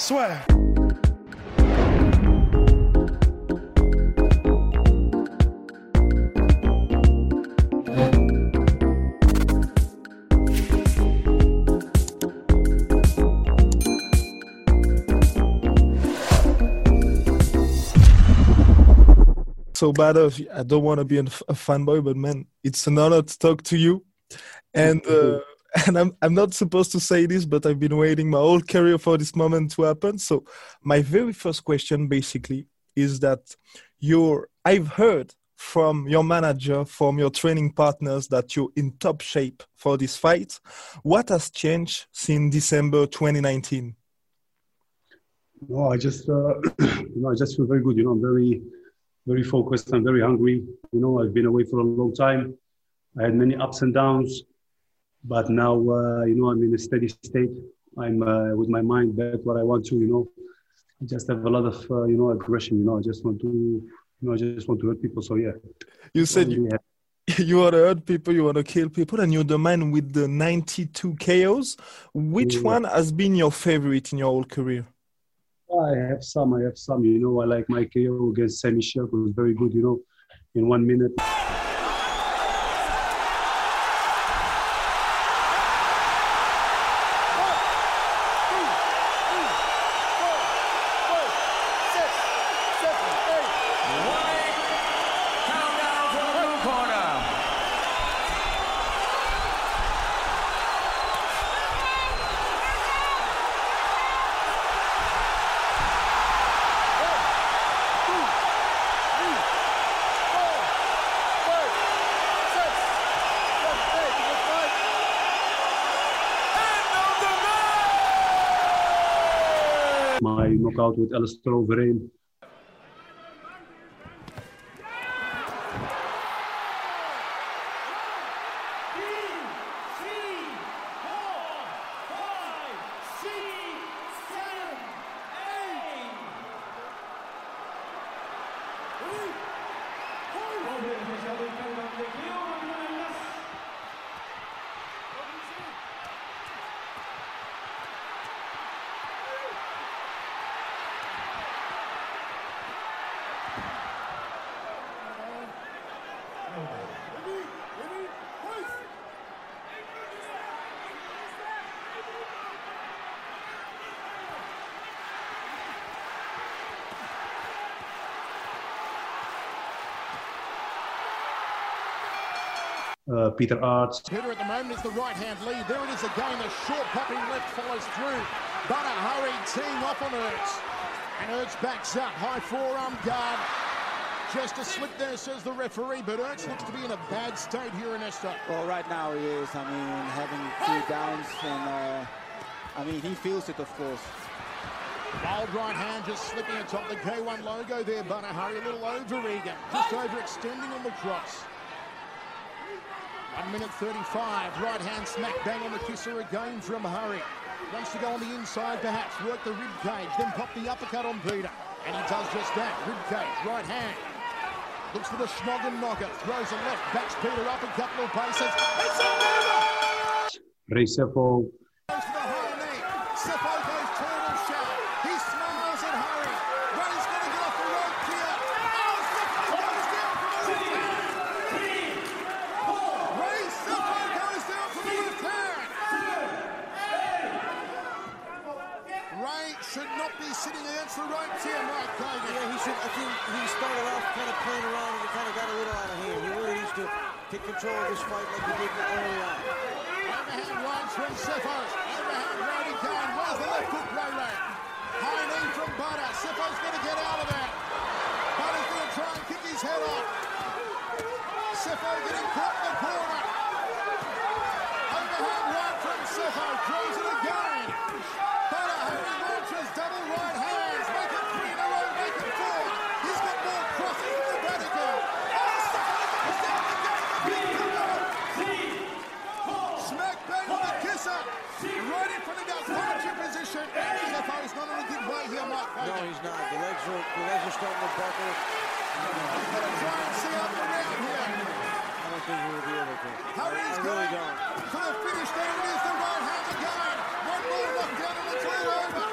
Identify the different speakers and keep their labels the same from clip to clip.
Speaker 1: Swear. So bad of I don't want to be a fanboy, but man, it's an honor to talk to you. And uh, and I'm I'm not supposed to say this, but I've been waiting my whole career for this moment to happen. So my very first question basically is that you're I've heard from your manager, from your training partners that you're in top shape for this fight. What has changed since December 2019?
Speaker 2: No, I just uh, you know I just feel very good. You know, I'm very very focused. I'm very hungry. You know, I've been away for a long time. I had many ups and downs, but now uh, you know I'm in a steady state. I'm uh, with my mind back what I want to. You know, I just have a lot of uh, you know aggression. You know, I just want to you know I just want to hurt people. So yeah.
Speaker 1: You said you, you want to hurt people, you want to kill people, and you're the man with the 92 KOs. Which yeah. one has been your favorite in your whole career?
Speaker 2: I have some. I have some. You know, I like my KO against Semmy. It was very good. You know, in one minute. Knockout with Alistair Overeem. Uh, Peter Aerts.
Speaker 3: Peter at the moment is the right hand lead. There it is again. A short popping left follows through. But a Hari teeing off on Aerts. And Aerts backs up. High forearm guard. Just a slip there, says the referee, but Aerts looks to be in a bad state here, in Ernesto.
Speaker 4: Well, right now he is. I mean, having two downs, and uh, I mean, he feels it, of course.
Speaker 3: Wild right hand just slipping atop the K1 logo there, Hari. A little over eager, just overextending on the cross. One minute 35. Right hand smack bang on the kisser again from Hari. Wants to go on the inside perhaps. Work the rib cage. Then pop the uppercut on Peter. And he does just that. Rib cage. Right hand. Looks for the Schnoggin knocker. Throws a left. Backs Peter up a couple of paces. It's a never!
Speaker 5: take control of this fight like he did early on.
Speaker 3: Overhand one, swing Sifos. Overhand right again. Well, the left hook right leg. High knee from Badr. Sefo's going to get out of there. Badr's going to try and kick his head off. Sefo getting caught in the corner. Overhand right from Sefo. Draws it again. Badr, Hari launches double
Speaker 5: right he's not. The legs are, the legs are starting to buckle.
Speaker 3: He's going to try and see out the round here.
Speaker 5: I don't think he will be able to. I,
Speaker 3: Hari's
Speaker 5: I really
Speaker 3: going
Speaker 5: don't.
Speaker 3: for the finish. There it is, the right hand again. One more knockdown and it's all over.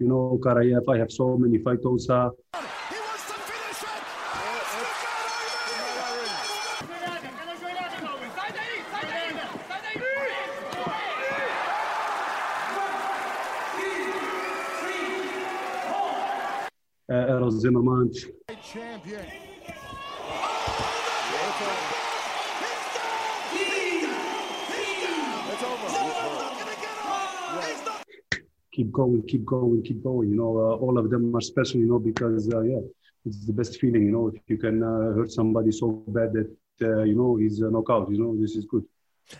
Speaker 2: You know, Karayev, I have so many fighters. Uh,
Speaker 3: He wants to
Speaker 2: keep going, keep going, keep going. You know, uh, all of them are special, you know, because, uh, yeah, it's the best feeling, you know, if you can uh, hurt somebody so bad that, uh, you know, he's a knockout, you know, this is good.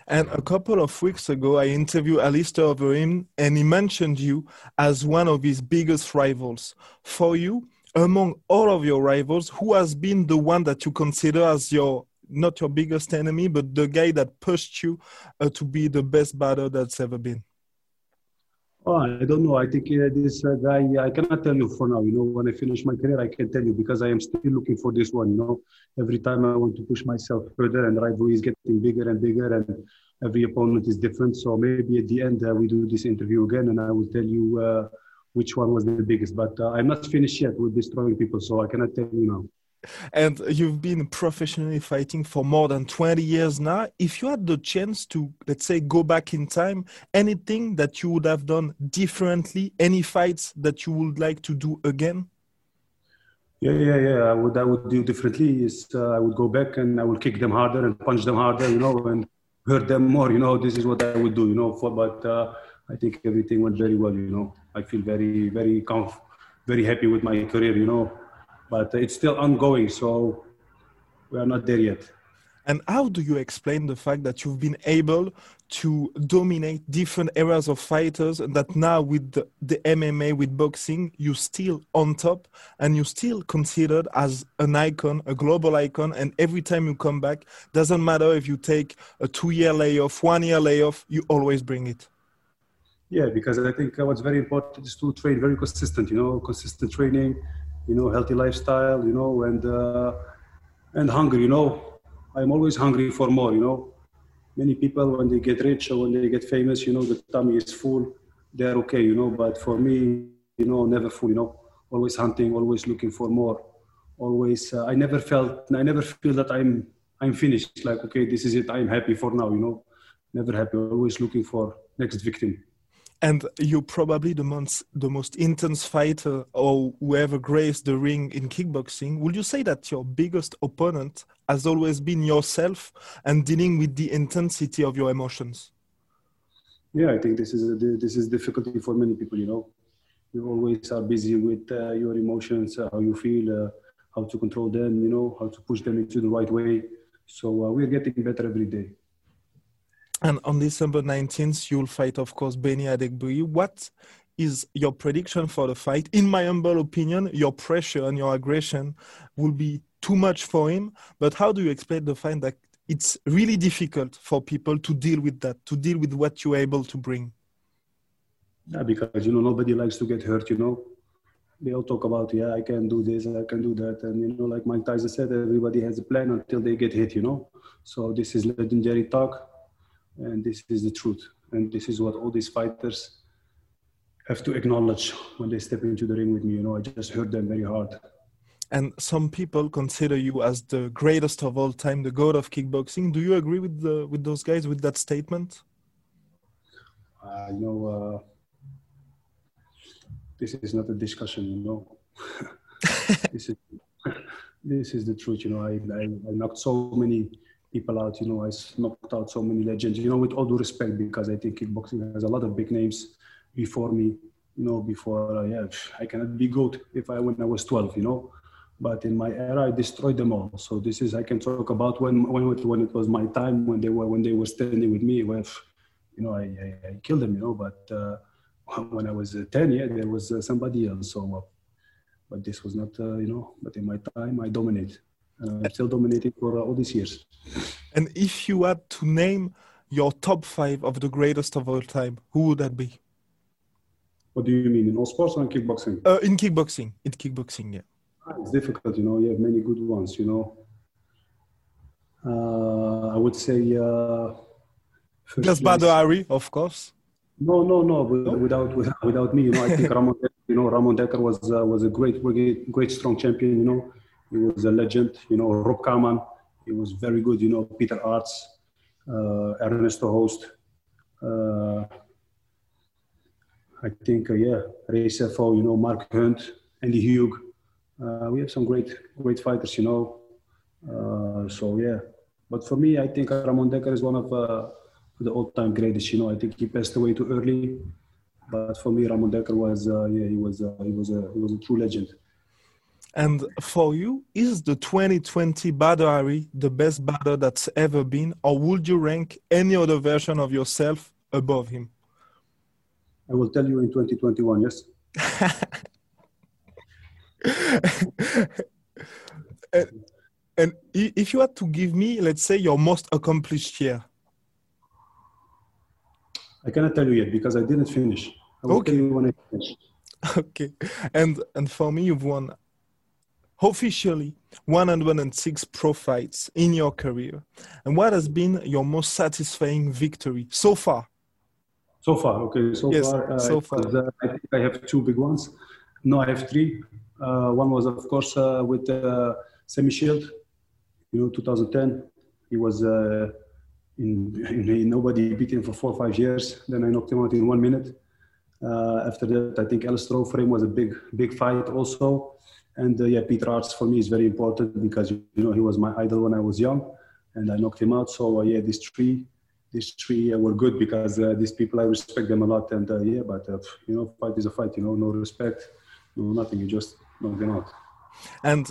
Speaker 1: And a couple of weeks ago, I interviewed Alistair Overeem, and he mentioned you as one of his biggest rivals. For you, among all of your rivals, who has been the one that you consider as your not your biggest enemy, but the guy that pushed you uh, to be the best batter that's ever been?
Speaker 2: Oh, I don't know. I think uh, this uh, guy, I cannot tell you for now. You know, when I finish my career, I can tell you because I am still looking for this one. You know, every time I want to push myself further, and rivalry is getting bigger and bigger, and every opponent is different. So maybe at the end uh, we do this interview again, and I will tell you uh, which one was the biggest. But uh, I'm not finished yet with destroying people, so I cannot tell you now.
Speaker 1: And you've been professionally fighting for more than 20 years now. If you had the chance to, let's say, go back in time, anything that you would have done differently, any fights that you would like to do again?
Speaker 2: Yeah, yeah, yeah. I would, I would do differently. Is uh, I would go back and I would kick them harder and punch them harder, you know, and hurt them more. You know, this is what I would do, you know. For but uh, I think everything went very well. You know, I feel very, very comf- very happy with my career. You know, but it's still ongoing, so we are not there yet.
Speaker 1: And how do you explain the fact that you've been able to dominate different eras of fighters and that now with the, the MMA, with boxing, you're still on top and you're still considered as an icon, a global icon. And every time you come back, doesn't matter if you take a two year layoff, one year layoff, you always bring it.
Speaker 2: Yeah, because I think what's very important is to train very consistent. You know, consistent training, you know, healthy lifestyle, you know, and uh, and hunger. You know, I'm always hungry for more. You know, many people when they get rich or when they get famous, you know, the tummy is full. They're okay, you know. But for me, you know, never full. You know, always hunting, always looking for more. Always, uh, I never felt, I never feel that I'm I'm finished. Like, okay, this is it. I'm happy for now. You know, never happy. Always looking for next victim.
Speaker 1: And you're probably the most, the most intense fighter or whoever graced the ring in kickboxing. Would you say that your biggest opponent has always been yourself and dealing with the intensity of your emotions?
Speaker 2: Yeah, I think this is a, this is difficulty for many people. You know, you always are busy with uh, your emotions, uh, how you feel, uh, how to control them. You know, how to push them into the right way. So uh, we're getting better every day.
Speaker 1: And on December 19th, you'll fight, of course, Benny Adegbuyi. What is your prediction for the fight? In my humble opinion, your pressure and your aggression will be too much for him. But how do you explain the fact that it's really difficult for people to deal with that, to deal with what you're able to bring?
Speaker 2: Yeah, because you know nobody likes to get hurt. You know, they all talk about yeah, I can do this, I can do that, and you know, like Mike Tyson said, everybody has a plan until they get hit. You know, so this is legendary talk, and this is the truth, and this is what all these fighters have to acknowledge when they step into the ring with me. You know, I just hurt them very hard.
Speaker 1: And some people consider you as the greatest of all time, the god of kickboxing. Do you agree with the with those guys with that statement?
Speaker 2: Uh, you know, uh, this is not a discussion. You know, this is this is the truth. You know, I, I I knocked so many people out. You know, I knocked out so many legends. You know, with all due respect, because I think kickboxing has a lot of big names before me. you know, before, uh, yeah, I cannot be good if I when I was 12, you know. But in my era, I destroyed them all. So this is I can talk about when when it, when it was my time when they were when they were standing with me. With, you know, I, I, I killed them, you know. But uh, when I was uh, 10, yeah, there was uh, somebody else. So, but this was not, uh, you know. But in my time, I dominate. I'm still dominating for all these years.
Speaker 1: And if you had to name your top five of the greatest of all time, who would that be?
Speaker 2: What do you mean in all sports or in kickboxing?
Speaker 1: Uh, in kickboxing, in kickboxing, yeah.
Speaker 2: Ah, it's difficult, you know. You have many good ones, you know. Uh, I would say. Uh,
Speaker 1: Just Badr Hari, of course.
Speaker 2: No, no, no. Without, without, without me, you know, I think Ramon, you know, Ramon Dekker was uh, was a great, great, great, strong champion. You know, he was a legend. You know, Rob Kaman, he was very good. You know, Peter Aerts, uh, Ernesto Hoost. Uh, I think, uh, yeah, Ray Sefo, you know, Mark Hunt, Andy Hug. Uh, we have some great, great fighters, you know. Uh, so yeah, but for me, I think Ramon Dekker is one of uh, the all-time greatest. You know, I think he passed away too early, but for me, Ramon Dekker was, yeah, he was, he was he was a true legend.
Speaker 1: And for you, is the 2020 Badr Hari the best Badr that's ever been, or would you rank any other version of yourself above him?
Speaker 2: I will tell you in 2021, yes.
Speaker 1: and, and, if you had to give me, let's say, your most accomplished year,
Speaker 2: I cannot tell you yet because I didn't finish. I will
Speaker 1: okay.
Speaker 2: tell you when I finish.
Speaker 1: Okay, and and for me, you've won officially 106 pro fights in your career. And what has been your most satisfying victory so far?
Speaker 2: So far, okay. So
Speaker 1: yes,
Speaker 2: far, uh,
Speaker 1: so far.
Speaker 2: Uh, I think I have two big ones. No, I have three. Uh, one was, of course, uh, with uh, Semmy Schilt. You know, 2010. He was uh, in, in, nobody beat him for four or five years. Then I knocked him out in one minute. after that, I think Alistair him was a big, big fight also. And yeah, Peter Aerts for me is very important because you know he was my idol when I was young, and I knocked him out. So yeah, these three these three uh, were good because uh, these people I respect them a lot and uh, yeah but you know fight is a fight you know no respect no nothing you just knock them out
Speaker 1: and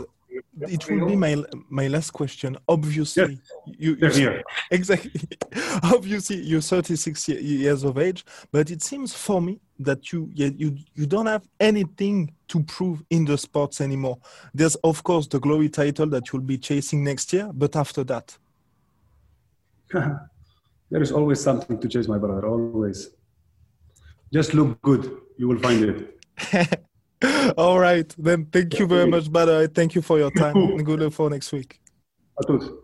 Speaker 1: it will be my my last question obviously
Speaker 2: yes.
Speaker 1: you, you
Speaker 2: here.
Speaker 1: exactly obviously you're 36 years of age but it seems for me that you you you don't have anything to prove in the sports anymore there's of course the glory title that you'll be chasing next year but after that
Speaker 2: there is always something to chase, my brother. Always. Just look good. You will find it.
Speaker 1: All right. Then thank you very much, brother. Thank you for your time. good luck for next week.
Speaker 2: A